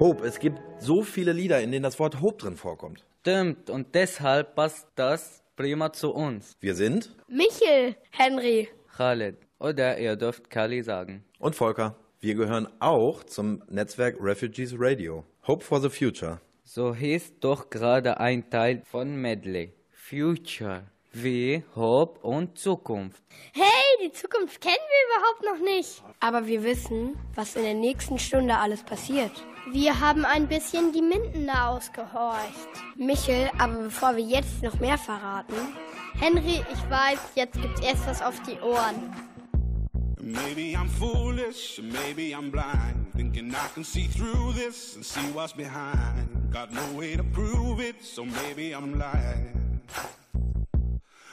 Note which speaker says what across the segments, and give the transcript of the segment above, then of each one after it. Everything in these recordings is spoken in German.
Speaker 1: Hope,
Speaker 2: es gibt so viele Lieder, in denen das Wort Hope drin vorkommt.
Speaker 3: Stimmt, und deshalb passt das prima zu uns.
Speaker 2: Wir sind
Speaker 4: Michel, Henry.
Speaker 3: Khaled. Oder ihr dürft Kali sagen.
Speaker 2: und Volker. Wir gehören auch zum Netzwerk Refugees Radio. Hope for the Future.
Speaker 3: So hieß doch gerade ein Teil von Medley. Future. Wie Hope und Zukunft.
Speaker 4: Hey, die Zukunft kennen wir überhaupt noch nicht. Aber wir wissen, was in der nächsten Stunde alles passiert. Wir haben ein bisschen die Mindener ausgehorcht. Michel, aber bevor wir jetzt noch mehr verraten. Henry, ich weiß, jetzt gibt's erst was auf die Ohren.
Speaker 1: Maybe I'm foolish, maybe I'm blind. Thinking I can see through this and see what's behind. Got no way to prove it, so maybe I'm lying.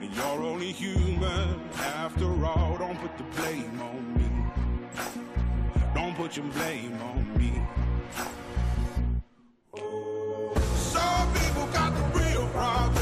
Speaker 1: and you're only human after all. Don't put the blame on me. Don't put your blame on me. Some people got the real problems.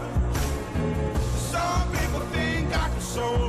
Speaker 1: so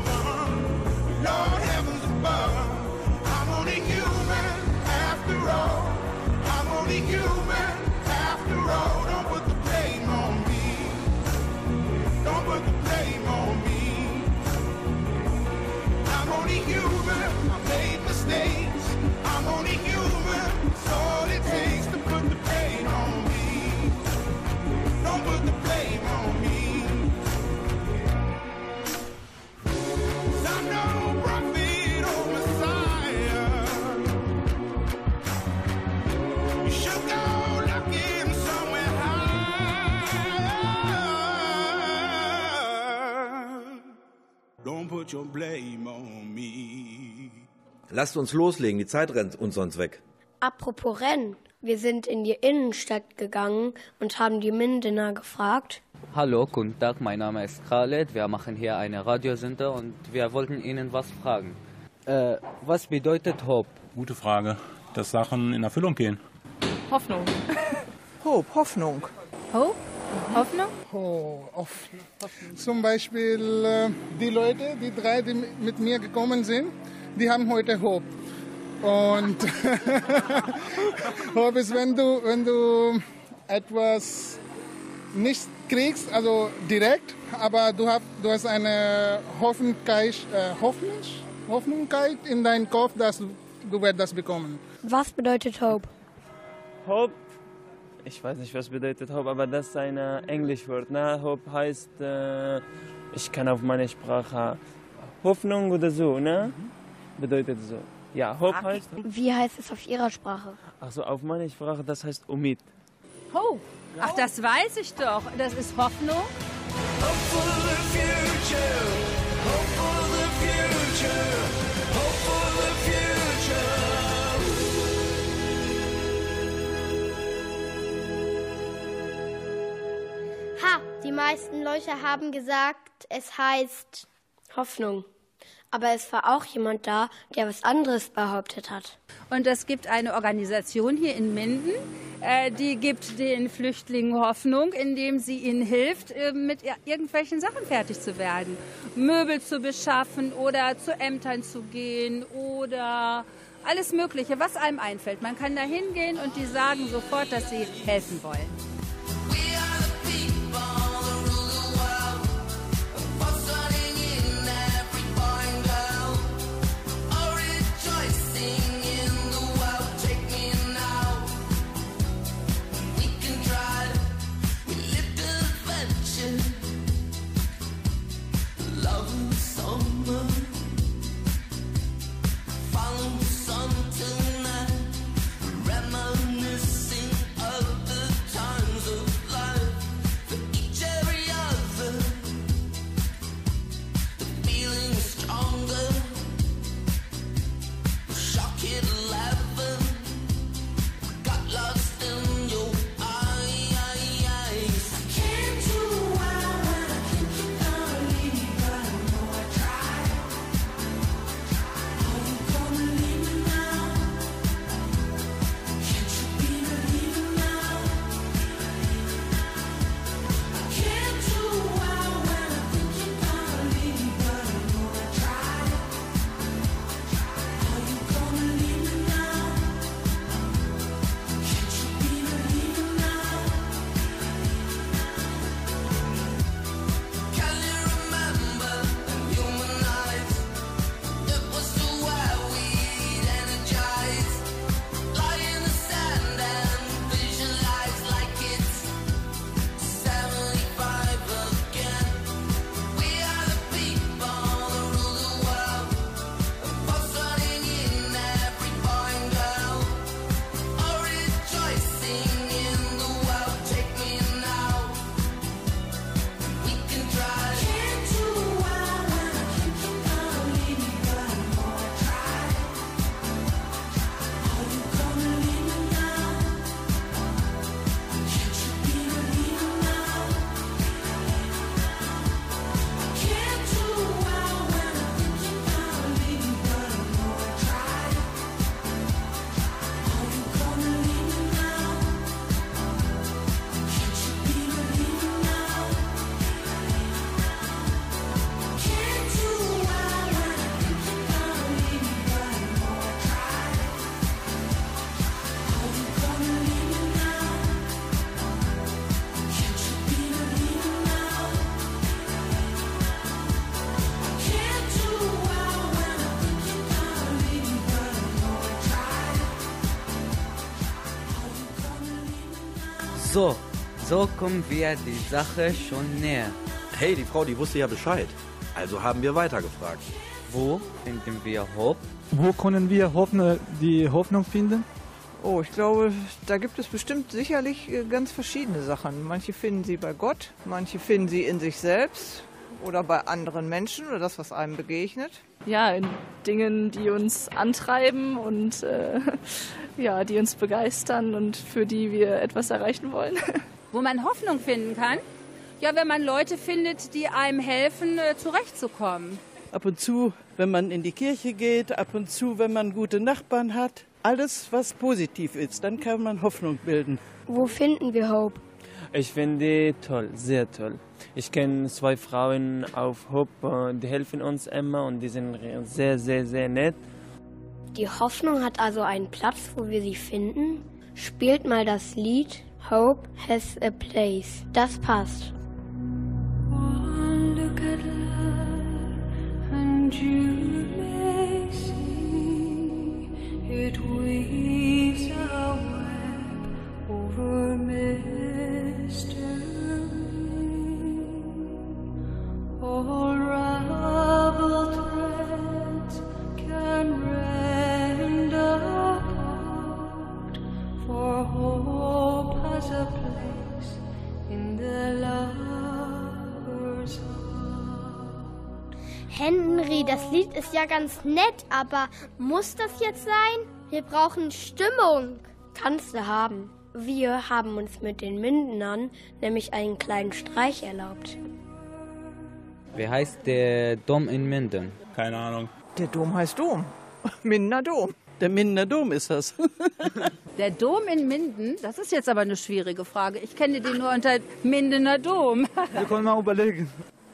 Speaker 1: put your blame on me.
Speaker 2: Lasst uns loslegen, die Zeit rennt uns sonst weg.
Speaker 4: Apropos Rennen. Wir sind in die Innenstadt gegangen und haben die Mindener gefragt.
Speaker 3: Hallo, guten Tag, mein Name ist Khaled. Wir machen hier eine Radiosender und wir wollten Ihnen was fragen. Äh, was bedeutet Hope?
Speaker 5: Gute Frage. Dass Sachen in Erfüllung gehen.
Speaker 6: Hoffnung.
Speaker 7: Hope, Hoffnung.
Speaker 6: Hope? Hoffnung?
Speaker 8: Oh, oft. Zum Beispiel äh, die Leute, die drei, die mit mir gekommen sind, die haben heute Hope. Und Hope ist, wenn du, wenn du etwas nicht kriegst, also direkt, aber du hast, du hast eine Hoffnungkeit, äh, Hoffnung, Hoffnungkeit in deinem Kopf, dass du, du wirst das bekommen.
Speaker 4: Was bedeutet Hope?
Speaker 9: Hope, ich weiß nicht, was bedeutet Hope, aber das ist ein äh, Englischwort. Ne? Hope heißt, äh, ich kann auf meine Sprache Hoffnung oder so, ne? Bedeutet so. Ja, Hope heißt,
Speaker 4: Wie heißt es auf Ihrer Sprache?
Speaker 9: also auf meine Sprache, das heißt Umid.
Speaker 6: Hope. Ach, das weiß ich doch. Das ist Hoffnung.
Speaker 1: Hope for
Speaker 10: meisten Leute haben gesagt, es heißt Hoffnung. Aber es war auch jemand da, der was anderes behauptet hat.
Speaker 6: Und es gibt eine Organisation hier in Minden, äh, die gibt den Flüchtlingen Hoffnung, indem sie ihnen hilft, äh, mit irgendwelchen Sachen fertig zu werden. Möbel zu beschaffen oder zu Ämtern zu gehen oder alles Mögliche, was einem einfällt. Man kann da hingehen und die sagen sofort, dass sie helfen wollen.
Speaker 3: So kommen wir die Sache schon näher.
Speaker 2: Hey, die Frau, die wusste ja Bescheid. Also haben wir weitergefragt.
Speaker 3: Wo finden wir Hope?
Speaker 11: Wo können wir Hoffne, die Hoffnung finden?
Speaker 12: Oh, ich glaube, da gibt es bestimmt sicherlich äh, ganz verschiedene Sachen. Manche finden sie bei Gott, manche finden sie in sich selbst oder bei anderen Menschen oder das, was einem begegnet.
Speaker 13: Ja, in Dingen, die uns antreiben und äh, ja, die uns begeistern und für die wir etwas erreichen wollen.
Speaker 6: Wo man Hoffnung finden kann? Ja, wenn man Leute findet, die einem helfen, äh, zurechtzukommen.
Speaker 14: Ab und zu, wenn man in die Kirche geht, ab und zu, wenn man gute Nachbarn hat. Alles, was positiv ist, dann kann man Hoffnung bilden.
Speaker 10: Wo finden wir Hope?
Speaker 9: Ich finde die toll, sehr toll. Ich kenne zwei Frauen auf Hope, die helfen uns immer und die sind sehr, sehr, sehr nett.
Speaker 10: Die Hoffnung hat also einen Platz, wo wir sie finden. Spielt mal das Lied Hope has a place. Das passt. One look at love and you may see it weaves a web over mystery. All raveled threads can rend for hope has a place in the lover's heart. Henry, das Lied ist ja ganz nett, aber muss das jetzt sein? Wir brauchen Stimmung. Kannst du haben.
Speaker 15: Wir haben uns mit den Mindenern nämlich einen kleinen Streich erlaubt.
Speaker 3: Wie heißt der Dom in Minden?
Speaker 5: Keine Ahnung.
Speaker 12: Der Dom heißt Dom. Mindener Dom.
Speaker 14: Der Mindener Dom ist das.
Speaker 7: Der Dom in Minden, das ist jetzt aber eine schwierige Frage. Ich kenne den nur unter Mindener Dom.
Speaker 16: Wir können mal überlegen.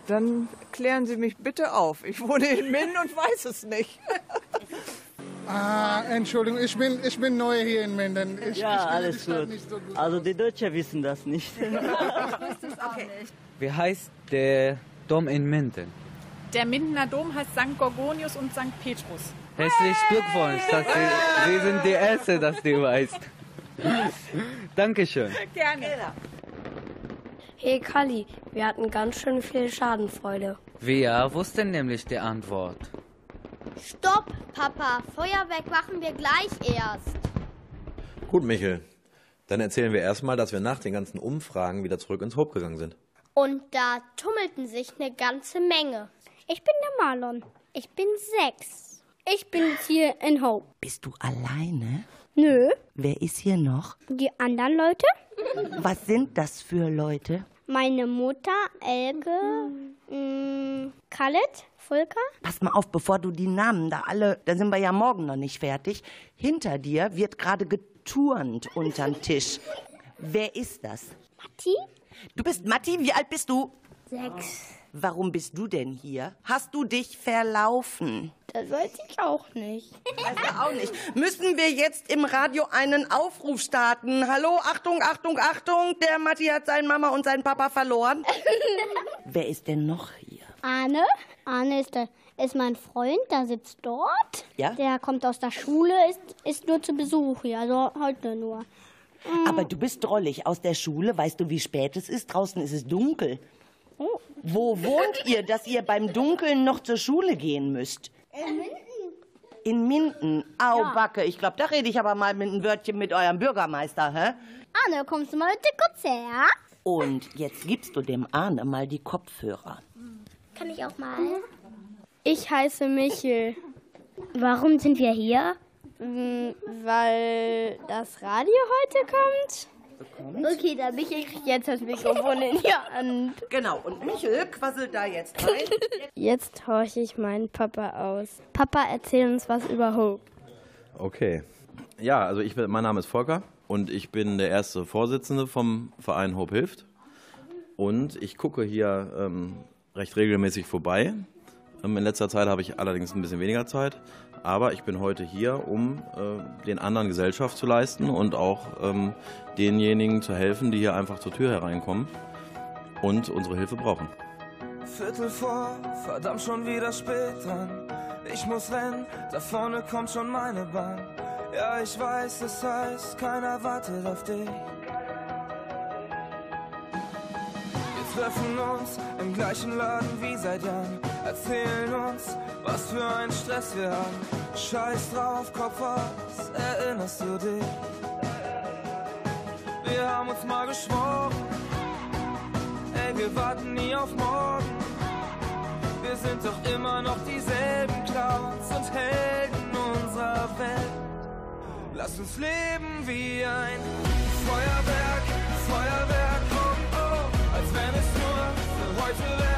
Speaker 12: Dann klären Sie mich bitte auf. Ich wohne in Minden und weiß es nicht.
Speaker 8: Ah, Entschuldigung, ich bin, ich bin neu hier in Minden. Ich,
Speaker 17: ja,
Speaker 8: ich
Speaker 17: alles gut.
Speaker 8: nicht so gut.
Speaker 17: Also die Deutschen wissen das nicht.
Speaker 3: Wie heißt der Dom in Minden?
Speaker 18: Der Mindener Dom heißt St. Gorgonius und St. Petrus.
Speaker 3: Herzlichen Glückwunsch, dass Sie, Sie sind die Erste, dass du weißt. Dankeschön.
Speaker 18: Gerne.
Speaker 15: Hey Kali, wir hatten ganz schön viel Schadenfreude.
Speaker 3: Wir wussten nämlich die Antwort.
Speaker 15: Stopp, Papa. Feuerwerk machen wir gleich erst.
Speaker 2: Gut, Michel. Dann erzählen wir erstmal, dass wir nach den ganzen Umfragen wieder zurück ins Hope gegangen sind.
Speaker 15: Und da tummelten sich eine ganze Menge. Ich bin der Marlon. Ich bin sechs. Ich bin jetzt hier in Hope.
Speaker 19: Bist du alleine?
Speaker 15: Nö.
Speaker 19: Wer ist hier noch?
Speaker 15: Die anderen Leute?
Speaker 19: Was sind das für Leute?
Speaker 15: Meine Mutter, Elke, mh, Khaled, Volker.
Speaker 19: Pass mal auf, bevor du die Namen da alle, da sind wir ja morgen noch nicht fertig. Hinter dir wird gerade geturnt unterm Tisch. Wer ist das?
Speaker 15: Matti?
Speaker 19: Du bist Matti, wie alt bist du?
Speaker 15: Sechs.
Speaker 19: Warum bist du denn hier? Hast du dich verlaufen?
Speaker 15: Das weiß ich auch nicht.
Speaker 19: Weiß er auch nicht. Müssen wir jetzt im Radio einen Aufruf starten? Hallo, Achtung, Achtung, Achtung, der Matti hat seine Mama und seinen Papa verloren. Wer ist denn noch hier?
Speaker 15: Arne. Arne ist, der, ist mein Freund, der sitzt dort.
Speaker 19: Ja?
Speaker 15: Der kommt aus der Schule, ist, ist nur zu Besuch hier, also heute nur.
Speaker 19: Aber du bist drollig. Aus der Schule, weißt du, wie spät es ist? Draußen ist es dunkel. Wo wohnt ihr, dass ihr beim Dunkeln noch zur Schule gehen müsst?
Speaker 15: In Minden.
Speaker 19: In Minden. Au,
Speaker 15: Ja.
Speaker 19: Backe. Ich glaube, da rede ich aber mal mit einem Wörtchen mit eurem Bürgermeister, hä?
Speaker 15: Arne, kommst du mal bitte kurz her?
Speaker 19: Und jetzt gibst du dem Arne mal die Kopfhörer.
Speaker 15: Kann ich auch mal? Ich heiße Michel. Warum sind wir hier? Weil das Radio heute kommt. Okay, dann Michel kriegt jetzt das Mikrofon in die Hand.
Speaker 19: Genau, und Michel quasselt da jetzt rein.
Speaker 15: Jetzt horche ich meinen Papa aus. Papa, erzähl uns was über Hope.
Speaker 2: Okay. Ja, also ich bin, mein Name ist Volker und ich bin der erste Vorsitzende vom Verein Hope Hilft. Und ich gucke hier ähm, recht regelmäßig vorbei. Ähm, in letzter Zeit habe ich allerdings ein bisschen weniger Zeit. Aber ich bin heute hier, um äh, den anderen Gesellschaft zu leisten und auch ähm, denjenigen zu helfen, die hier einfach zur Tür hereinkommen und unsere Hilfe brauchen.
Speaker 20: Viertel vor, verdammt schon wieder spät dran. Ich muss rennen, da vorne kommt schon meine Bahn. Ja, ich weiß, es heißt, keiner wartet auf dich. Treffen uns im gleichen Laden wie seit Jahren. Erzählen uns, was für ein Stress wir haben. Scheiß drauf, Kopf aus, erinnerst du dich? Wir haben uns mal geschworen, ey, wir warten nie auf morgen. Wir sind doch immer noch dieselben Clowns und Helden unserer Welt. Lass uns leben wie ein Feuerwerk, Feuerwerk, wenn es nur für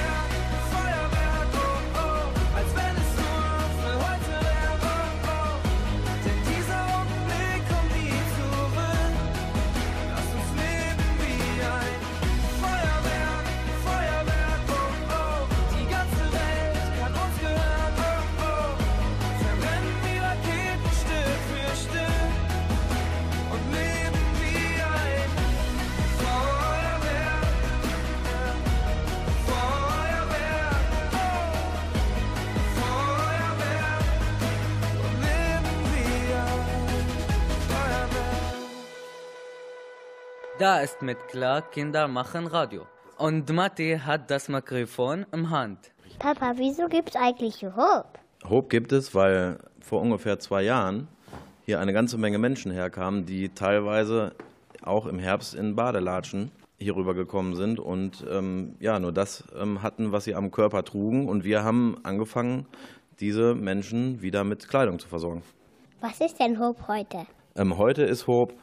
Speaker 3: Da ist mit klar, Kinder machen Radio. Und Matti hat das Mikrofon im Hand.
Speaker 4: Papa, wieso gibt's eigentlich Hope?
Speaker 2: Hope gibt es, weil vor ungefähr zwei Jahren hier eine ganze Menge Menschen herkamen, die teilweise auch im Herbst in Badelatschen hier rübergekommen sind und ähm, ja, nur das ähm, hatten, was sie am Körper trugen. Und wir haben angefangen, diese Menschen wieder mit Kleidung zu versorgen.
Speaker 4: Was ist denn Hope heute?
Speaker 2: Ähm, heute ist Hope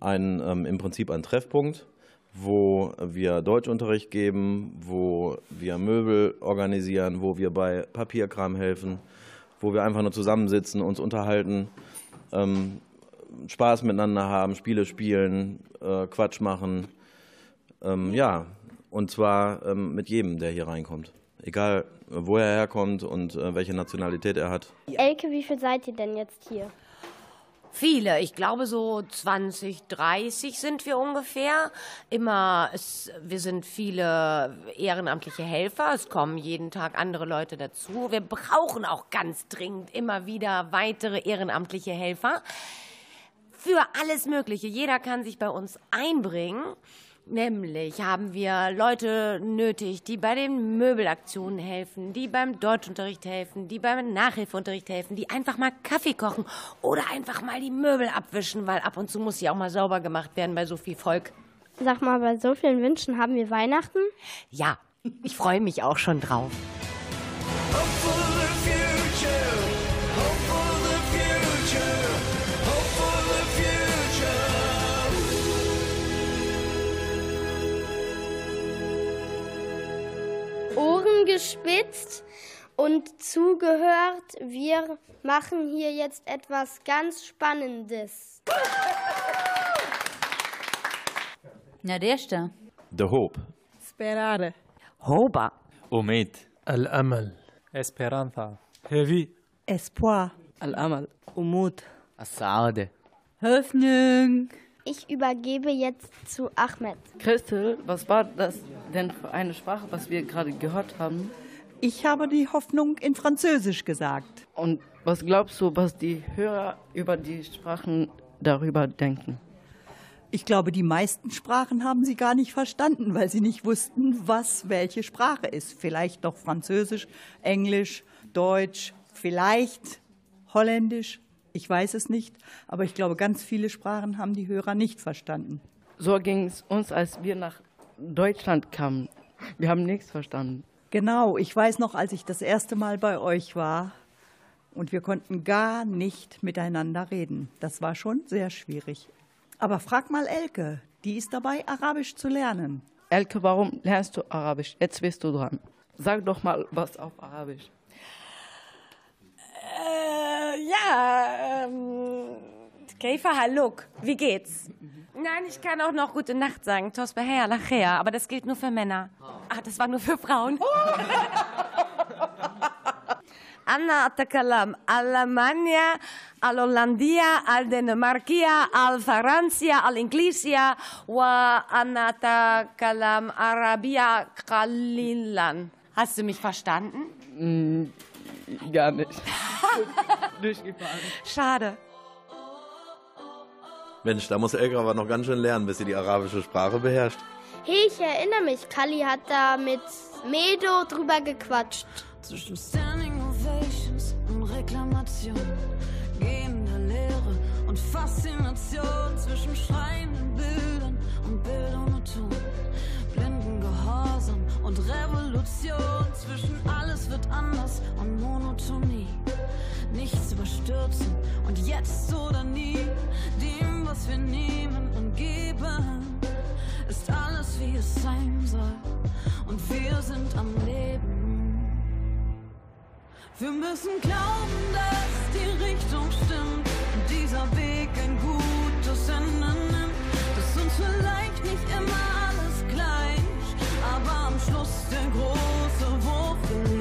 Speaker 2: ein, ähm, im Prinzip ein Treffpunkt, wo wir Deutschunterricht geben, wo wir Möbel organisieren, wo wir bei Papierkram helfen, wo wir einfach nur zusammensitzen, uns unterhalten, ähm, Spaß miteinander haben, Spiele spielen, äh, Quatsch machen. Ähm, ja, und zwar ähm, mit jedem, der hier reinkommt. Egal, wo er herkommt und äh, welche Nationalität er hat.
Speaker 4: Elke, wie viel seid ihr denn jetzt hier?
Speaker 21: Viele, ich glaube so 20, 30 sind wir ungefähr. Immer, es, wir sind viele ehrenamtliche Helfer. Es kommen jeden Tag andere Leute dazu. Wir brauchen auch ganz dringend immer wieder weitere ehrenamtliche Helfer. Für alles Mögliche. Jeder kann sich bei uns einbringen. Nämlich haben wir Leute nötig, die bei den Möbelaktionen helfen, die beim Deutschunterricht helfen, die beim Nachhilfeunterricht helfen, die einfach mal Kaffee kochen oder einfach mal die Möbel abwischen, weil ab und zu muss sie auch mal sauber gemacht werden bei so viel Volk.
Speaker 4: Sag mal, bei so vielen Wünschen haben wir Weihnachten?
Speaker 21: Ja, ich freue mich auch schon drauf.
Speaker 4: Ohren gespitzt und zugehört. Wir machen hier jetzt etwas ganz Spannendes.
Speaker 22: Na, Nadежда.
Speaker 2: The hope.
Speaker 22: Sperare.
Speaker 21: Hoba.
Speaker 5: Umid.
Speaker 23: Al-Amal. Esperanza. Heavy.
Speaker 22: Espoir.
Speaker 12: Al-Amal. Umut.
Speaker 3: Assade.
Speaker 22: Hoffnung.
Speaker 4: Ich übergebe jetzt zu Ahmed.
Speaker 12: Christel, was war das denn für eine Sprache, was wir gerade gehört haben?
Speaker 24: Ich habe die Hoffnung in Französisch gesagt.
Speaker 12: Und was glaubst du, was die Hörer über die Sprachen darüber denken?
Speaker 24: Ich glaube, die meisten Sprachen haben sie gar nicht verstanden, weil sie nicht wussten, was welche Sprache ist. Vielleicht noch Französisch, Englisch, Deutsch, vielleicht Holländisch. Ich weiß es nicht, aber ich glaube, ganz viele Sprachen haben die Hörer nicht verstanden.
Speaker 12: So ging es uns, als wir nach Deutschland kamen. Wir haben nichts verstanden.
Speaker 24: Genau, ich weiß noch, als ich das erste Mal bei euch war und wir konnten gar nicht miteinander reden. Das war schon sehr schwierig. Aber frag mal Elke, die ist dabei, Arabisch zu lernen.
Speaker 12: Elke, warum lernst du Arabisch? Jetzt bist du dran. Sag doch mal was auf Arabisch.
Speaker 21: Ja, ähm, Käfer, hallo, wie geht's? Nein, ich kann auch noch gute Nacht sagen, Tos beher, nachher, aber das gilt nur für Männer. Ach, das war nur für Frauen. Anna Atakalam, Alemania, Al-Hollandia, Al-Dänemarkia, Al-Francia, Al-Inglisia, wa Anna Atakalam Arabia Qalilan. Hast du mich verstanden?
Speaker 12: Mm, gar nicht. Durchgefahren.
Speaker 21: Schade.
Speaker 2: Mensch, da muss Elke aber noch ganz schön lernen, bis sie die arabische Sprache beherrscht.
Speaker 4: Hey, ich erinnere mich, Kali hat da mit Medo drüber gequatscht.
Speaker 10: Zwischen Standing Ovations und Reklamation, gehender Leere und Faszination, zwischen schreienden Bildern und Bild und Revolution. Zwischen alles wird anders und Monotonie. Nichts überstürzen und jetzt oder nie. Dem, was wir nehmen und geben, ist alles wie es sein soll. Und wir sind am Leben. Wir müssen glauben, dass die Richtung stimmt und dieser Weg ein gutes Ende nimmt. Dass uns vielleicht nicht immer Schluss der große Wurf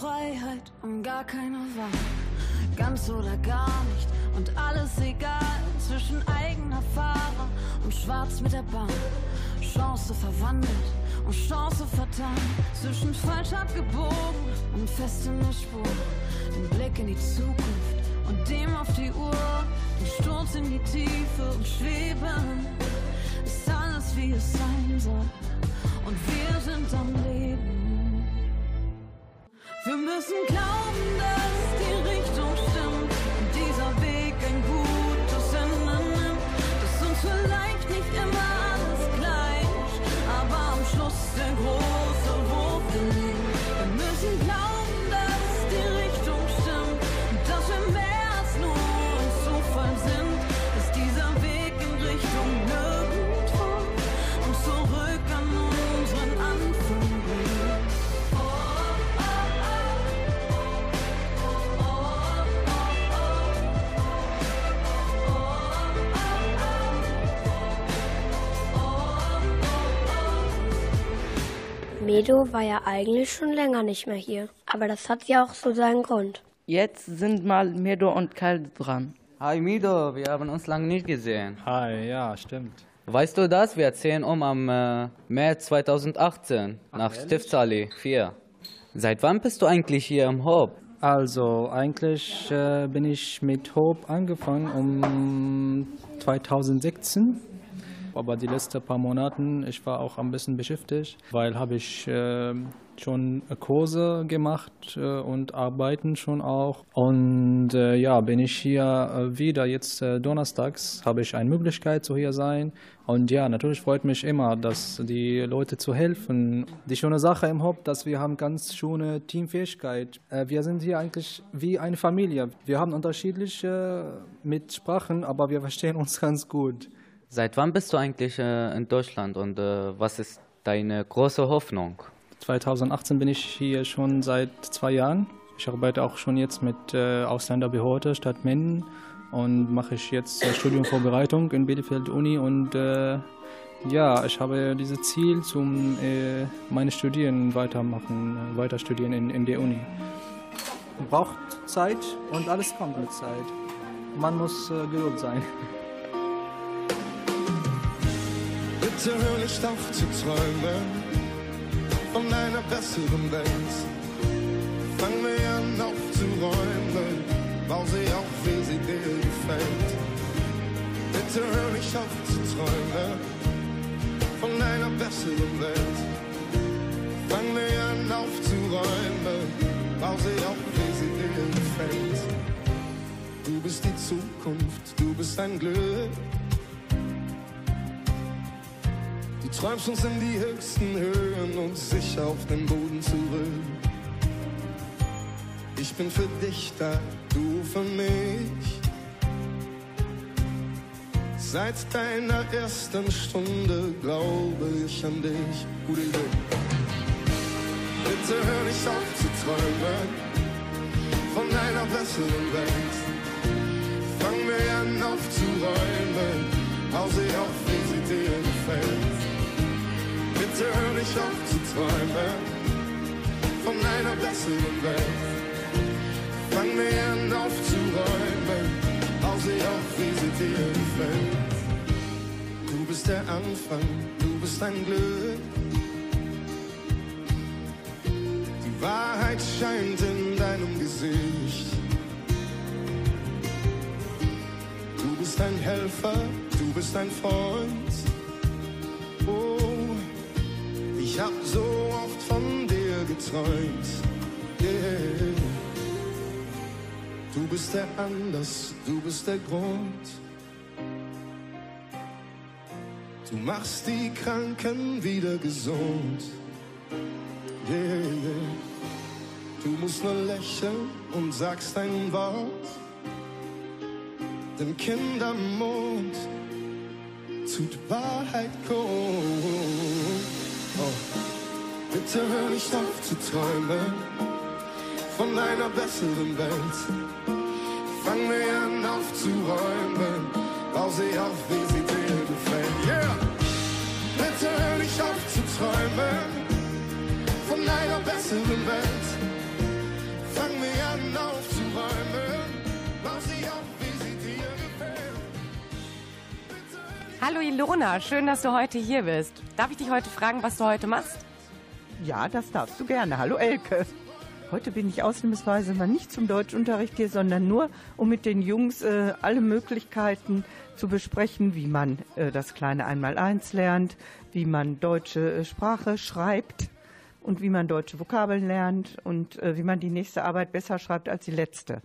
Speaker 10: Freiheit und gar keiner Wahl. Ganz oder gar nicht und alles egal. Zwischen eigener Fahrer und schwarz mit der Bahn. Chance verwandelt und Chance vertan. Zwischen falsch abgebogen und fest in der Spur. Den Blick in die Zukunft und dem auf die Uhr. Den Sturz in die Tiefe und schweben. Ist alles wie es sein soll. Und wir sind am Leben. Wir müssen glauben, dass die Richtung
Speaker 4: Medo war ja eigentlich schon länger nicht mehr hier. Aber das hat ja auch so seinen Grund.
Speaker 12: Jetzt sind mal Medo und Karl dran.
Speaker 3: Hi Mido, wir haben uns lange nicht gesehen.
Speaker 23: Hi, ja, stimmt.
Speaker 3: Weißt du das? Wir ziehen um am äh, März 2018 nach Stiftsallee 4. Seit wann bist du eigentlich hier im Hob?
Speaker 23: Also, eigentlich äh, bin ich mit Hope angefangen um 2016. Aber die letzten paar Monate, ich war auch ein bisschen beschäftigt, weil habe ich äh, schon Kurse gemacht äh, und arbeiten schon auch. Und äh, ja, bin ich hier äh, wieder jetzt äh, donnerstags, habe ich eine Möglichkeit zu hier sein. Und ja, natürlich freut mich immer, dass die Leute zu helfen. Die schöne Sache im Hop, dass wir haben ganz schöne Teamfähigkeit. Äh, wir sind hier eigentlich wie eine Familie. Wir haben unterschiedliche Mitsprachen, aber wir verstehen uns ganz gut.
Speaker 3: Seit wann bist du eigentlich äh, in Deutschland und äh, was ist deine große Hoffnung?
Speaker 23: 2018 bin ich hier schon seit zwei Jahren. Ich arbeite auch schon jetzt mit äh, Ausländerbehörde Stadt Minden und mache ich jetzt äh, Studiumvorbereitung in Bielefeld Uni und äh, ja, ich habe dieses Ziel zum äh, meine Studien weitermachen, äh, weiter studieren in, in der Uni. Man braucht Zeit und alles kommt mit Zeit. Man muss äh, geduld sein.
Speaker 25: Bitte hör nicht auf zu träumen von einer besseren Welt. Fang wir an aufzuräumen, bau sie auf, wie sie dir gefällt. Bitte hör nicht auf zu träumen von einer besseren Welt. Fang wir an aufzuräumen, bau sie auf, wie sie dir gefällt. Du bist die Zukunft, du bist ein Glück. Träumst uns in die höchsten Höhen und sicher auf den Boden zurück. Ich bin für dich da, du für mich. Seit deiner ersten Stunde glaube ich an dich, gute Glück. Bitte hör nicht auf zu träumen von einer besseren Welt. Fang mir an aufzuräumen, hau sie auf, wie sie dir gefällt. Bitte hör nicht auf zu träumen von einer besseren Welt. Fang mir an aufzuräumen, hau sie auf, wie sie dir gefällt. Du bist der Anfang, du bist ein Glück. Wahrheit scheint in deinem Gesicht. Du bist ein Helfer, du bist ein Freund. Oh, ich hab so oft von dir geträumt. Yeah. Du bist der Anlass, du bist der Grund. Du machst die Kranken wieder gesund. Yeah, yeah. Du musst nur lächeln und sagst ein Wort. Dem Kindermond tut Wahrheit kund. Oh. Bitte hör nicht auf zu träumen von einer besseren Welt. Fang mir an aufzuräumen, bau sie auf, wie sie dir gefällt. Yeah! Bitte hör nicht auf zu träumen von einer besseren Welt. Fang mir an aufzuräumen,
Speaker 21: Hallo Ilona, schön, dass du heute hier bist. Darf ich dich heute fragen, was du heute machst?
Speaker 24: Ja, das darfst du gerne. Hallo Elke. Heute bin ich ausnahmsweise mal nicht zum Deutschunterricht hier, sondern nur, um mit den Jungs äh, alle Möglichkeiten zu besprechen, wie man äh, das kleine Einmaleins lernt, wie man deutsche äh, Sprache schreibt und wie man deutsche Vokabeln lernt und äh, wie man die nächste Arbeit besser schreibt als die letzte.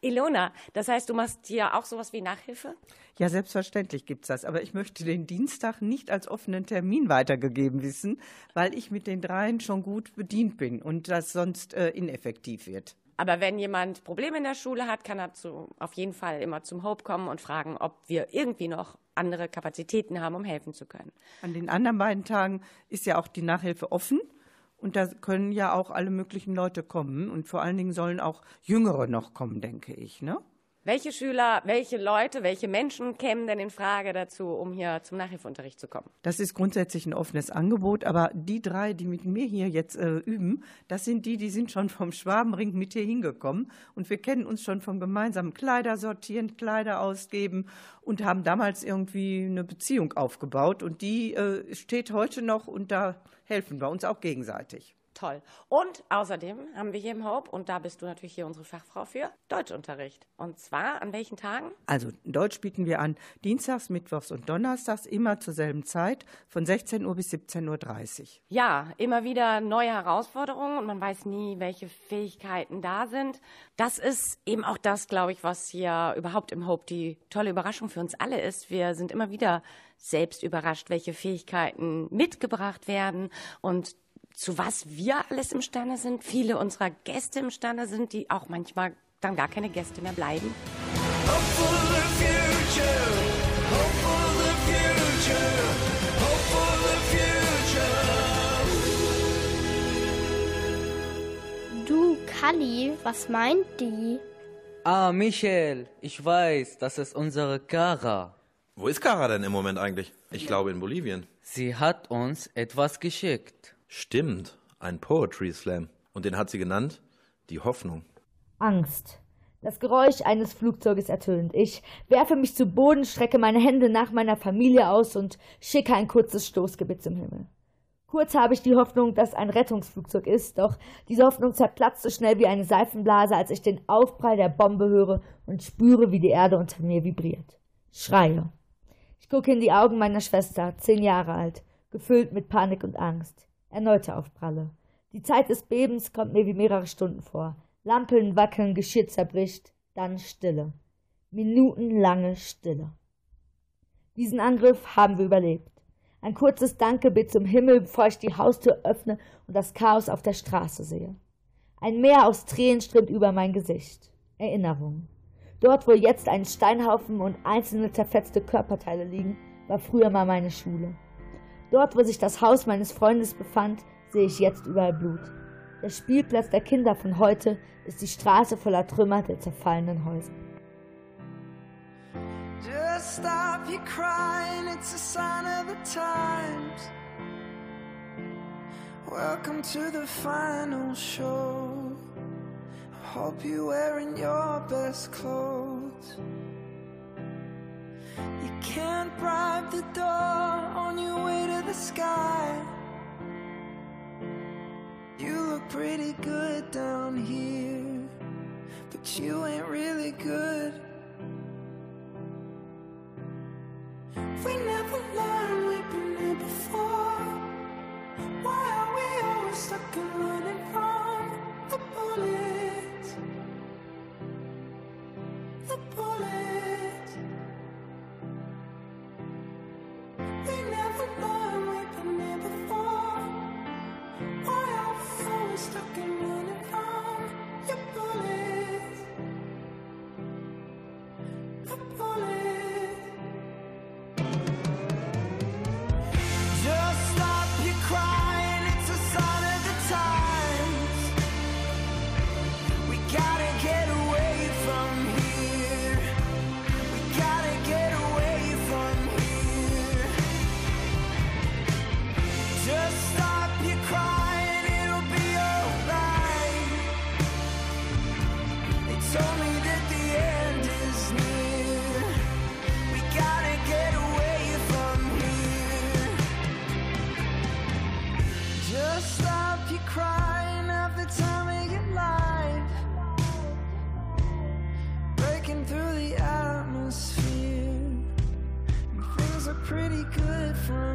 Speaker 21: Ilona, das heißt, du machst hier auch sowas wie Nachhilfe?
Speaker 24: Ja, selbstverständlich gibt's das. Aber ich möchte den Dienstag nicht als offenen Termin weitergegeben wissen, weil ich mit den dreien schon gut bedient bin und das sonst äh, ineffektiv wird.
Speaker 21: Aber wenn jemand Probleme in der Schule hat, kann er zu, auf jeden Fall immer zum Hope kommen und fragen, ob wir irgendwie noch andere Kapazitäten haben, um helfen zu können.
Speaker 24: An den anderen beiden Tagen ist ja auch die Nachhilfe offen. Und da können ja auch alle möglichen Leute kommen. Und vor allen Dingen sollen auch Jüngere noch kommen, denke ich. Ne?
Speaker 21: Welche Schüler, welche Leute, welche Menschen kämen denn in Frage dazu, um hier zum Nachhilfeunterricht zu kommen?
Speaker 24: Das ist grundsätzlich ein offenes Angebot, aber die drei, die mit mir hier jetzt äh, üben, das sind die, die sind schon vom Schwabenring mit hier hingekommen und wir kennen uns schon vom gemeinsamen Kleider sortieren, Kleider ausgeben und haben damals irgendwie eine Beziehung aufgebaut und die äh, steht heute noch und da helfen wir uns auch gegenseitig.
Speaker 21: Toll. Und außerdem haben wir hier im Hope, und da bist du natürlich hier unsere Fachfrau für, Deutschunterricht. Und zwar an welchen Tagen?
Speaker 24: Also Deutsch bieten wir an Dienstags, Mittwochs und Donnerstags immer zur selben Zeit von 16 Uhr bis 17.30 Uhr.
Speaker 21: Ja, immer wieder neue Herausforderungen und man weiß nie, welche Fähigkeiten da sind. Das ist eben auch das, glaube ich, was hier überhaupt im Hope die tolle Überraschung für uns alle ist. Wir sind immer wieder selbst überrascht, welche Fähigkeiten mitgebracht werden und zu was wir alles imstande sind, viele unserer Gäste imstande sind, die auch manchmal dann gar keine Gäste mehr bleiben.
Speaker 15: Du, Kalli, was meint die?
Speaker 3: Ah, Michel, ich weiß, das ist unsere Kara.
Speaker 2: Wo ist Kara denn im Moment eigentlich? Ich glaube in Bolivien.
Speaker 3: Sie hat uns etwas geschickt.
Speaker 2: Stimmt, ein Poetry Slam. Und den hat sie genannt Die Hoffnung.
Speaker 26: Angst. Das Geräusch eines Flugzeuges ertönt. Ich werfe mich zu Boden, strecke meine Hände nach meiner Familie aus und schicke ein kurzes Stoßgebet zum Himmel. Kurz habe ich die Hoffnung, dass ein Rettungsflugzeug ist, doch diese Hoffnung zerplatzt so schnell wie eine Seifenblase, als ich den Aufprall der Bombe höre und spüre, wie die Erde unter mir vibriert. Schreie. Ich gucke in die Augen meiner Schwester, zehn Jahre alt, gefüllt mit Panik und Angst. Erneute Aufpralle. Die Zeit des Bebens kommt mir wie mehrere Stunden vor. Lampen wackeln, Geschirr zerbricht, dann Stille. Minutenlange Stille. Diesen Angriff haben wir überlebt. Ein kurzes Dankebitt zum Himmel, bevor ich die Haustür öffne und das Chaos auf der Straße sehe. Ein Meer aus Tränen strömt über mein Gesicht. Erinnerung. Dort, wo jetzt ein Steinhaufen und einzelne zerfetzte Körperteile liegen, war früher mal meine Schule. Dort, wo sich das Haus meines Freundes befand, sehe ich jetzt überall Blut. Der Spielplatz der Kinder von heute ist die Straße voller Trümmer der zerfallenen Häuser.
Speaker 27: Just stop your crying, it's a sign of the times. Welcome to the final show. I hope you're wearing your best clothes. You can't bribe the door on your way to the sky. You look pretty good down here, but you ain't really good. We never learned we've been here before. Why are we always stuck and running from the bullet? pretty good for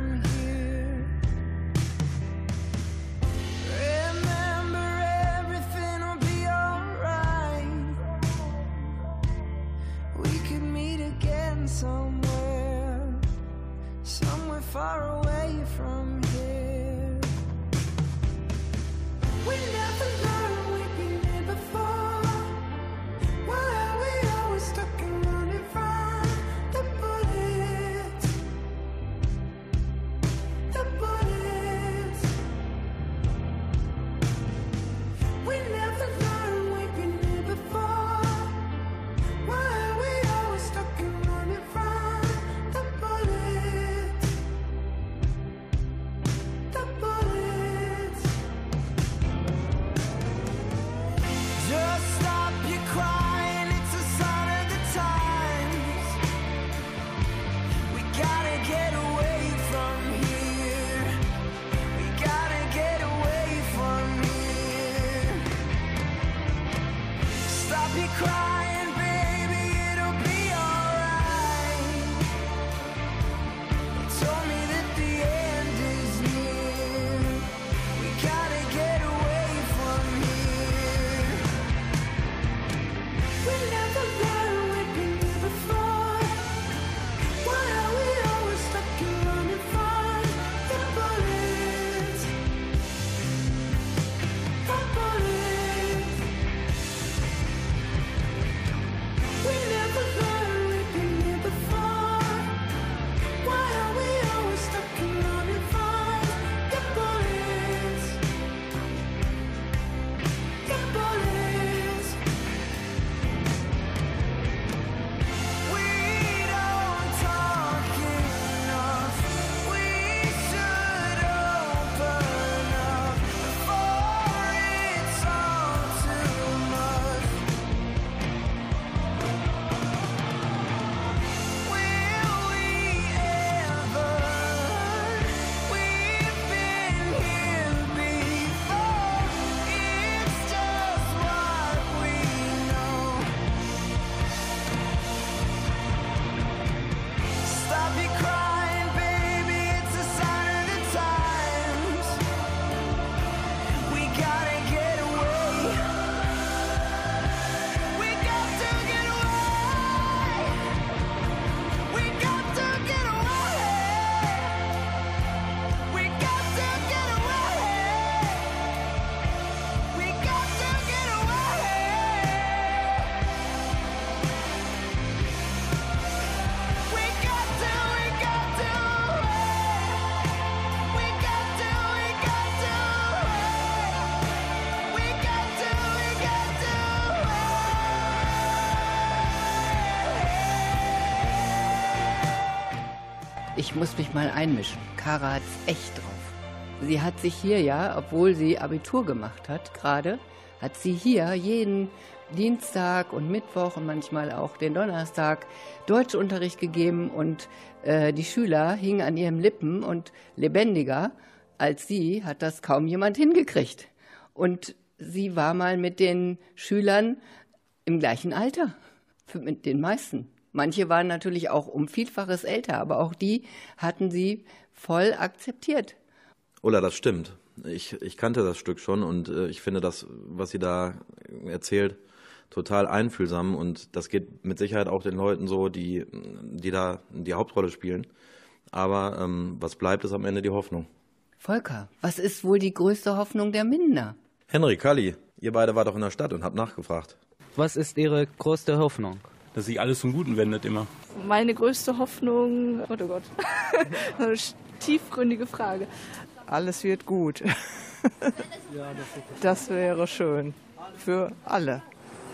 Speaker 28: Ich muss mich mal einmischen. Kara hat's echt drauf. Sie hat sich hier ja, obwohl sie Abitur gemacht hat gerade, hat sie hier jeden Dienstag und Mittwoch und manchmal auch den Donnerstag Deutschunterricht gegeben und äh, die Schüler hingen an ihren Lippen und lebendiger als sie hat das kaum jemand hingekriegt. Und sie war mal mit den Schülern im gleichen Alter, mit den meisten. Manche waren natürlich auch um Vielfaches älter, aber auch die hatten sie voll akzeptiert.
Speaker 2: Ulla, das stimmt. Ich, ich kannte das Stück schon und äh, ich finde das, was sie da erzählt, total einfühlsam und das geht mit Sicherheit auch den Leuten so, die, die da die Hauptrolle spielen. Aber ähm, was bleibt, ist am Ende die Hoffnung.
Speaker 28: Volker, was ist wohl die größte Hoffnung der Minder?
Speaker 2: Henry, Kalli, ihr beide wart doch in der Stadt und habt nachgefragt.
Speaker 3: Was ist Ihre größte Hoffnung?
Speaker 5: Dass sich alles zum Guten wendet immer.
Speaker 13: Meine größte Hoffnung, oh Gott, eine tiefgründige Frage.
Speaker 7: Alles wird gut. Das wäre schön für alle.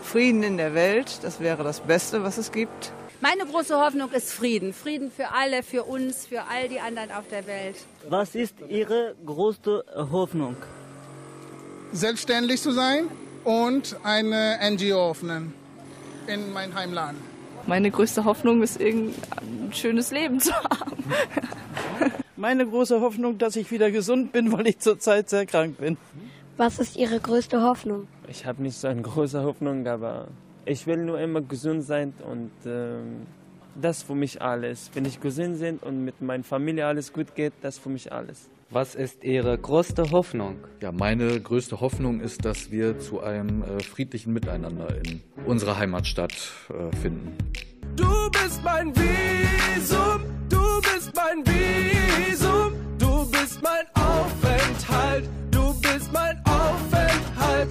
Speaker 7: Frieden in der Welt, das wäre das Beste, was es gibt.
Speaker 6: Meine große Hoffnung ist Frieden. Frieden für alle, für uns, für all die anderen auf der Welt.
Speaker 14: Was ist Ihre größte Hoffnung?
Speaker 8: Selbstständig zu sein und eine NGO öffnen in mein Heimland.
Speaker 13: Meine größte Hoffnung ist, ein schönes Leben zu haben.
Speaker 14: Meine große Hoffnung, dass ich wieder gesund bin, weil ich zurzeit sehr krank bin.
Speaker 4: Was ist Ihre größte Hoffnung?
Speaker 9: Ich habe nicht so eine große Hoffnung, aber ich will nur immer gesund sein und ähm, das für mich alles. Wenn ich gesund bin und mit meiner Familie alles gut geht, das für mich alles.
Speaker 3: Was ist Ihre größte Hoffnung?
Speaker 27: Ja, meine größte Hoffnung ist, dass wir zu einem äh, friedlichen Miteinander in unserer Heimatstadt äh, finden.
Speaker 20: Du bist mein Visum, du bist mein Visum, du bist mein Aufenthalt, du bist mein Aufenthalt,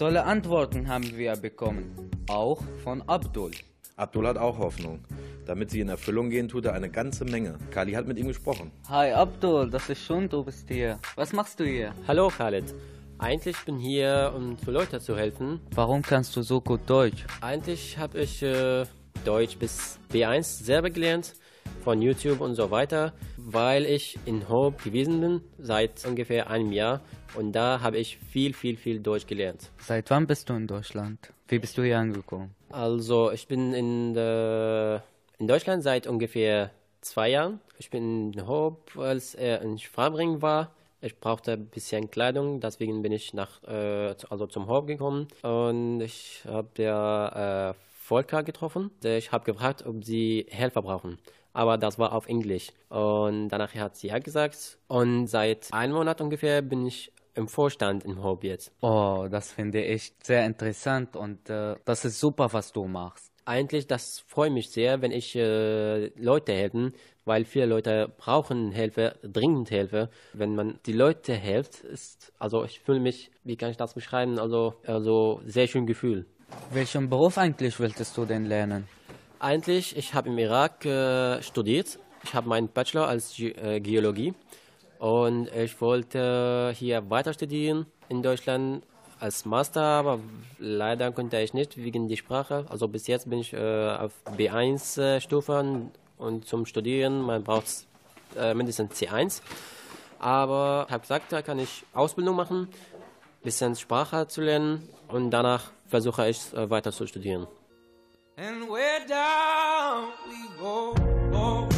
Speaker 3: Tolle Antworten haben wir bekommen, auch von Abdul.
Speaker 2: Abdul hat auch Hoffnung. Damit sie in Erfüllung gehen, tut er eine ganze Menge. Kali hat mit ihm gesprochen.
Speaker 3: Hi Abdul, das ist schön, du bist hier. Was machst du hier?
Speaker 29: Hallo Khaled. Eigentlich bin ich hier, um für Leute zu helfen.
Speaker 3: Warum kannst du so gut Deutsch?
Speaker 29: Eigentlich habe ich äh, Deutsch bis B1 selber gelernt, von YouTube und so weiter, weil ich in Hope gewesen bin, seit ungefähr einem Jahr. Und da habe ich viel, viel, viel Deutsch gelernt.
Speaker 3: Seit wann bist du in Deutschland? Wie bist du hier angekommen?
Speaker 29: Also, ich bin in, in Deutschland seit ungefähr zwei Jahren. Ich bin in Hope, als er in Schwabring war. Ich brauchte ein bisschen Kleidung, deswegen bin ich nach, äh, also zum Hof gekommen und ich habe der äh, Volker getroffen. Ich habe gefragt, ob sie Helfer brauchen. Aber das war auf Englisch. Und danach hat sie ja gesagt. Und seit einem Monat ungefähr bin ich im Vorstand im Hof jetzt.
Speaker 3: Oh, das finde ich sehr interessant und äh, das ist super, was du machst.
Speaker 29: Eigentlich, das freut mich sehr, wenn ich äh, Leute helfen, weil viele Leute brauchen Hilfe, dringend Hilfe. Wenn man die Leute hilft, ist, also ich fühle mich, wie kann ich das beschreiben, also, also sehr schön Gefühl.
Speaker 3: Welchen Beruf eigentlich willst du denn lernen?
Speaker 29: Eigentlich, ich habe im Irak äh, studiert. Ich habe meinen Bachelor als Ge äh, Geologie und ich wollte hier weiter studieren in Deutschland als Master, aber leider konnte ich nicht wegen der Sprache. Also bis jetzt bin ich äh, auf B1-Stufe und zum Studieren man braucht äh, mindestens C1. Aber ich habe gesagt, da kann ich Ausbildung machen, bisschen Sprache zu lernen und danach versuche ich äh, weiter zu studieren.
Speaker 20: And where down we go, go,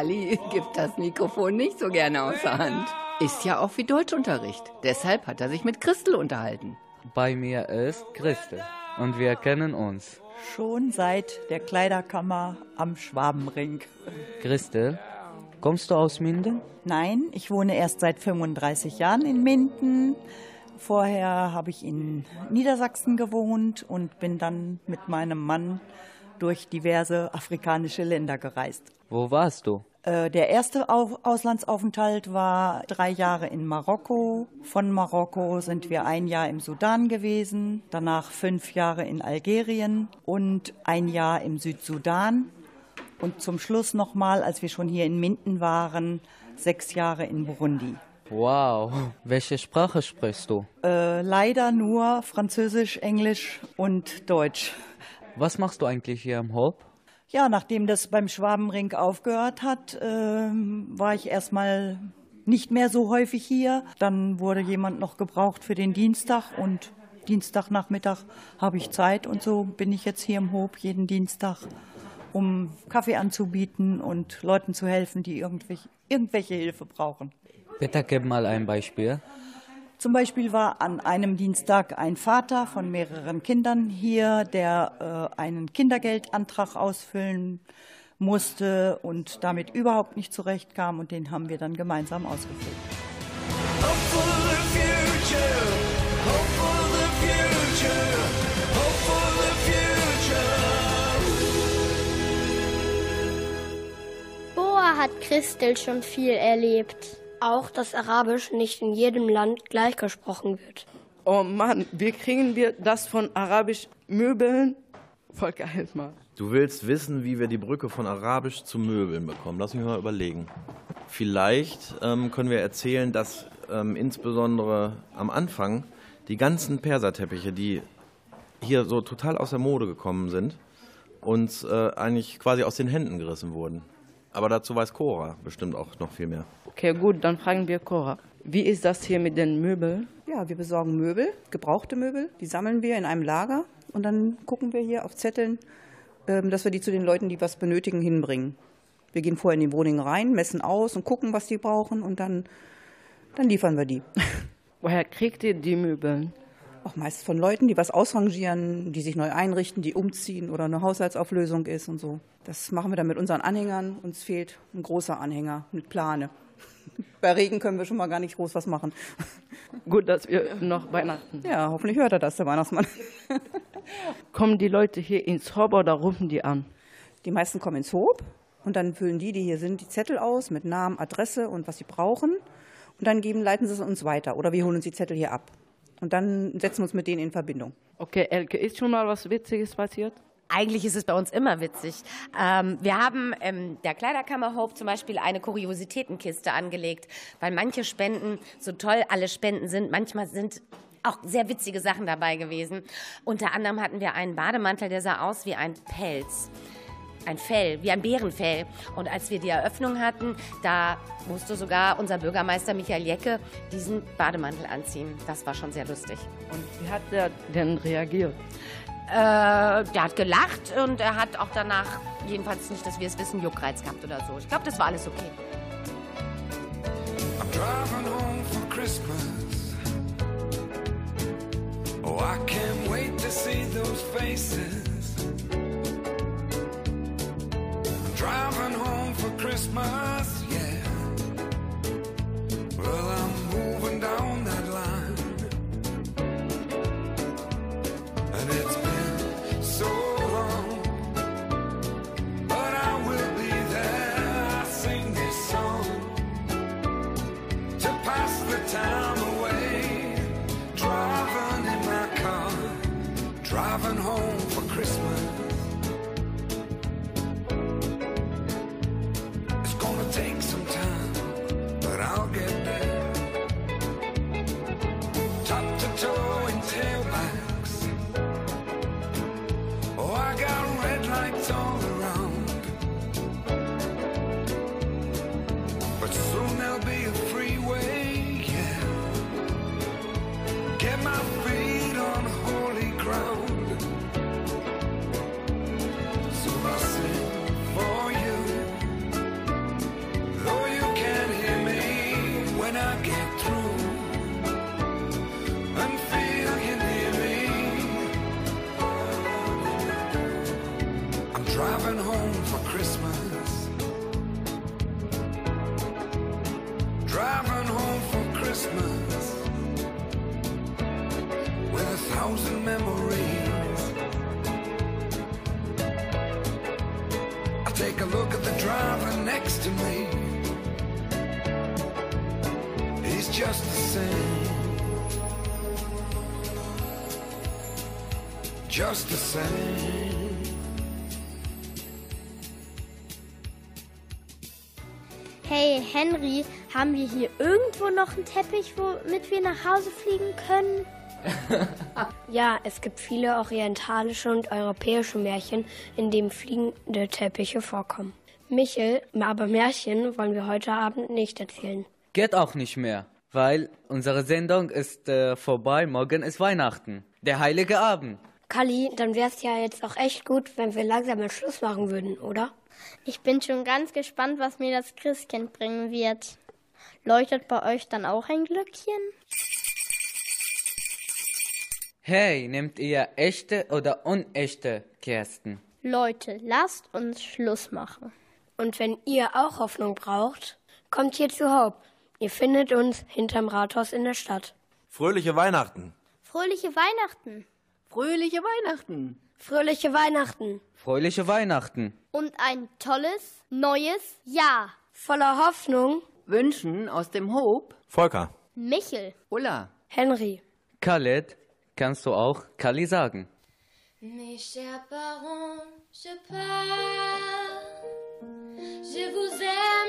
Speaker 28: Kali gibt das Mikrofon nicht so gerne außer Hand. Ist ja auch wie Deutschunterricht. Deshalb hat er sich mit Christel unterhalten.
Speaker 3: Bei mir ist Christel und wir kennen uns.
Speaker 24: Schon seit der Kleiderkammer am Schwabenring.
Speaker 3: Christel, kommst du aus Minden?
Speaker 24: Nein, ich wohne erst seit 35 Jahren in Minden. Vorher habe ich in Niedersachsen gewohnt und bin dann mit meinem Mann durch diverse afrikanische Länder gereist.
Speaker 3: Wo warst du?
Speaker 24: Äh, Der erste Au- Auslandsaufenthalt war drei Jahre in Marokko. Von Marokko sind wir ein Jahr im Sudan gewesen, danach fünf Jahre in Algerien und ein Jahr im Südsudan. Und zum Schluss nochmal, als wir schon hier in Minden waren, sechs Jahre in Burundi.
Speaker 3: Wow, welche Sprache sprichst du?
Speaker 24: Äh, leider nur Französisch, Englisch und Deutsch.
Speaker 3: Was machst du eigentlich hier im Hope?
Speaker 24: Ja, nachdem das beim Schwabenring aufgehört hat, ähm, war ich erstmal nicht mehr so häufig hier. Dann wurde jemand noch gebraucht für den Dienstag und Dienstagnachmittag habe ich Zeit und so bin ich jetzt hier im Hof jeden Dienstag, um Kaffee anzubieten und Leuten zu helfen, die irgendwelche, irgendwelche Hilfe brauchen.
Speaker 3: Bitte gib mal ein Beispiel.
Speaker 24: Zum Beispiel war an einem Dienstag ein Vater von mehreren Kindern hier, der äh, einen Kindergeldantrag ausfüllen musste und damit überhaupt nicht zurechtkam und den haben wir dann gemeinsam ausgefüllt.
Speaker 30: Hope for the future. Hope for the future. Hope for the future.
Speaker 4: Boa hat Christel schon viel erlebt. Auch, dass Arabisch nicht in jedem Land gleich gesprochen wird.
Speaker 12: Oh Mann, wie kriegen wir das von Arabisch Möbeln? Voll geil, Mann.
Speaker 2: Du willst wissen, wie wir die Brücke von Arabisch zu Möbeln bekommen. Lass mich mal überlegen. Vielleicht ähm, können wir erzählen, dass ähm, insbesondere am Anfang die ganzen Perserteppiche, die hier so total aus der Mode gekommen sind, uns äh, eigentlich quasi aus den Händen gerissen wurden. Aber dazu weiß Cora bestimmt auch noch viel mehr.
Speaker 12: Okay, gut, dann fragen wir Cora. Wie ist das hier mit den Möbeln?
Speaker 31: Ja, wir besorgen Möbel, gebrauchte Möbel, die sammeln wir in einem Lager und dann gucken wir hier auf Zetteln, ähm, dass wir die zu den Leuten, die was benötigen, hinbringen. Wir gehen vorher in die Wohnungen rein, messen aus und gucken, was die brauchen und dann, dann liefern wir die.
Speaker 12: Woher kriegt ihr die Möbel?
Speaker 31: Auch meist von Leuten, die was ausrangieren, die sich neu einrichten, die umziehen oder eine Haushaltsauflösung ist und so. Das machen wir dann mit unseren Anhängern. Uns fehlt ein großer Anhänger mit Plane. Bei Regen können wir schon mal gar nicht groß was machen.
Speaker 12: Gut, dass wir noch Weihnachten.
Speaker 31: Ja, hoffentlich hört er das, der Weihnachtsmann.
Speaker 12: Kommen die Leute hier ins Hop oder rufen die an?
Speaker 31: Die meisten kommen ins Hob und dann füllen die, die hier sind, die Zettel aus mit Namen, Adresse und was sie brauchen. Und dann geben, leiten sie es uns weiter oder wir holen uns die Zettel hier ab. Und dann setzen wir uns mit denen in Verbindung.
Speaker 12: Okay, Elke, ist schon mal was Witziges passiert?
Speaker 21: Eigentlich ist es bei uns immer witzig. Ähm, wir haben ähm, der Kleiderkammer Hope zum Beispiel eine Kuriositätenkiste angelegt, weil manche Spenden, so toll alle Spenden sind, manchmal sind auch sehr witzige Sachen dabei gewesen. Unter anderem hatten wir einen Bademantel, der sah aus wie ein Pelz. Ein Fell, wie ein Bärenfell. Und als wir die Eröffnung hatten, da musste sogar unser Bürgermeister Michael Jecke diesen Bademantel anziehen. Das war schon sehr lustig.
Speaker 12: Und wie hat er denn reagiert?
Speaker 21: Äh, der hat gelacht und er hat auch danach, jedenfalls nicht, dass wir es wissen, Juckreiz gehabt oder so. Ich glaube, das war alles okay.
Speaker 30: I'm driving home for Christmas. Oh, I can't wait to see those faces. Driving home for Christmas, yeah. Well, I'm moving down that line. And it's been so
Speaker 4: haben wir hier irgendwo noch einen Teppich, womit wir nach Hause fliegen können? ja, es gibt viele orientalische und europäische Märchen, in denen fliegende Teppiche vorkommen. Michel, aber Märchen wollen wir heute Abend nicht erzählen.
Speaker 3: Geht auch nicht mehr, weil unsere Sendung ist äh, vorbei. Morgen ist Weihnachten, der heilige Abend.
Speaker 4: Kali, dann wäre es ja jetzt auch echt gut, wenn wir langsam mal Schluss machen würden, oder?
Speaker 15: Ich bin schon ganz gespannt, was mir das Christkind bringen wird. Leuchtet bei euch dann auch ein Glöckchen?
Speaker 3: Hey, nehmt ihr echte oder unechte Kerzen?
Speaker 15: Leute, lasst uns Schluss machen.
Speaker 4: Und wenn ihr auch Hoffnung braucht, kommt hier zu Hope. Ihr findet uns hinterm Rathaus in der Stadt.
Speaker 2: Fröhliche Weihnachten.
Speaker 15: Fröhliche Weihnachten.
Speaker 28: Fröhliche Weihnachten.
Speaker 4: Fröhliche Weihnachten.
Speaker 3: Fröhliche Weihnachten.
Speaker 15: Und ein tolles, neues Jahr.
Speaker 4: Voller Hoffnung.
Speaker 28: Wünschen aus dem Hope.
Speaker 2: Volker.
Speaker 15: Michel.
Speaker 28: Ulla.
Speaker 4: Henry.
Speaker 3: Khaled, kannst du auch Kali sagen?
Speaker 32: Mes chers parents, je pars. Je vous aime,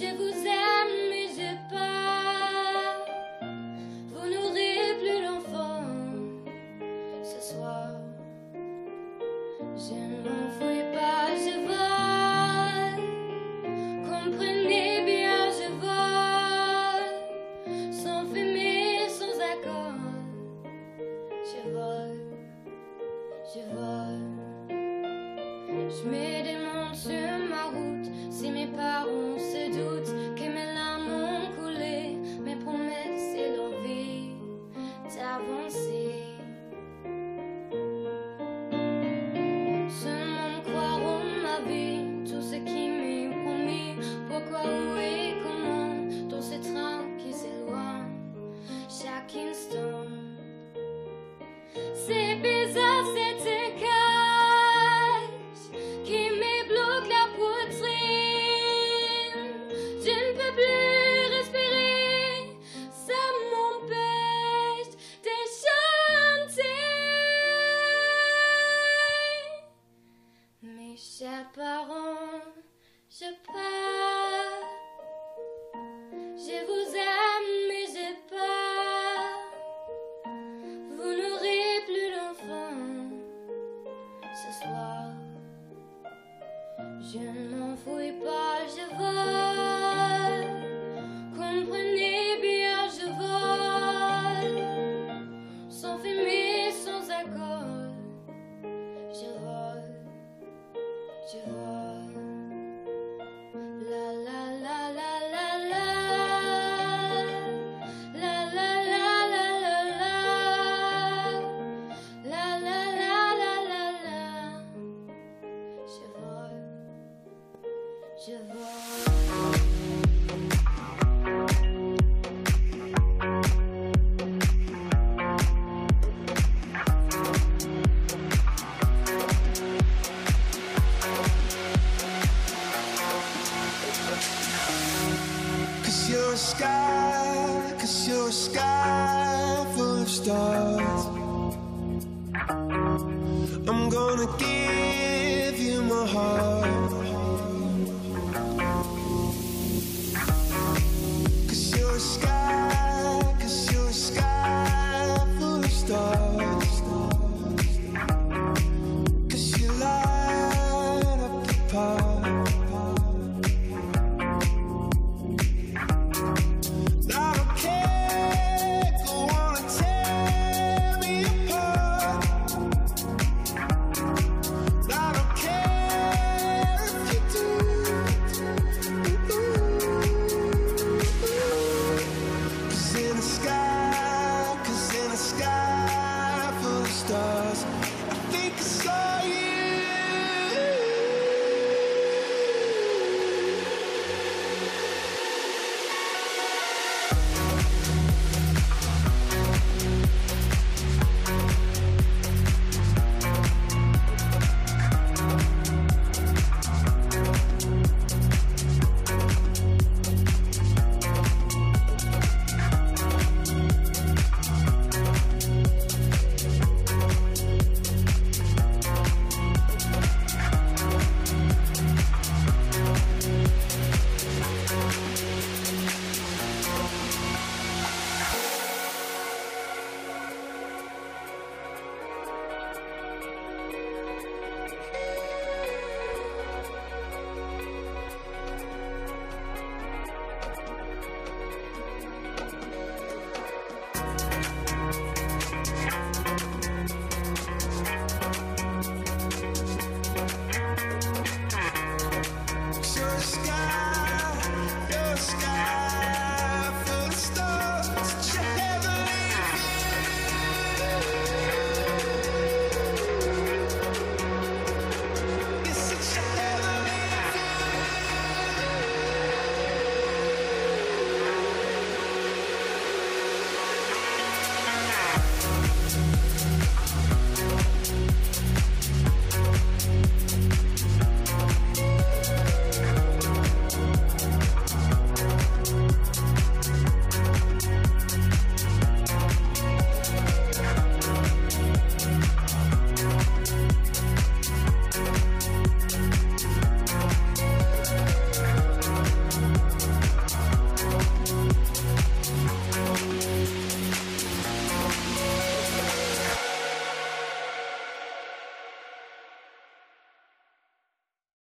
Speaker 32: Je vous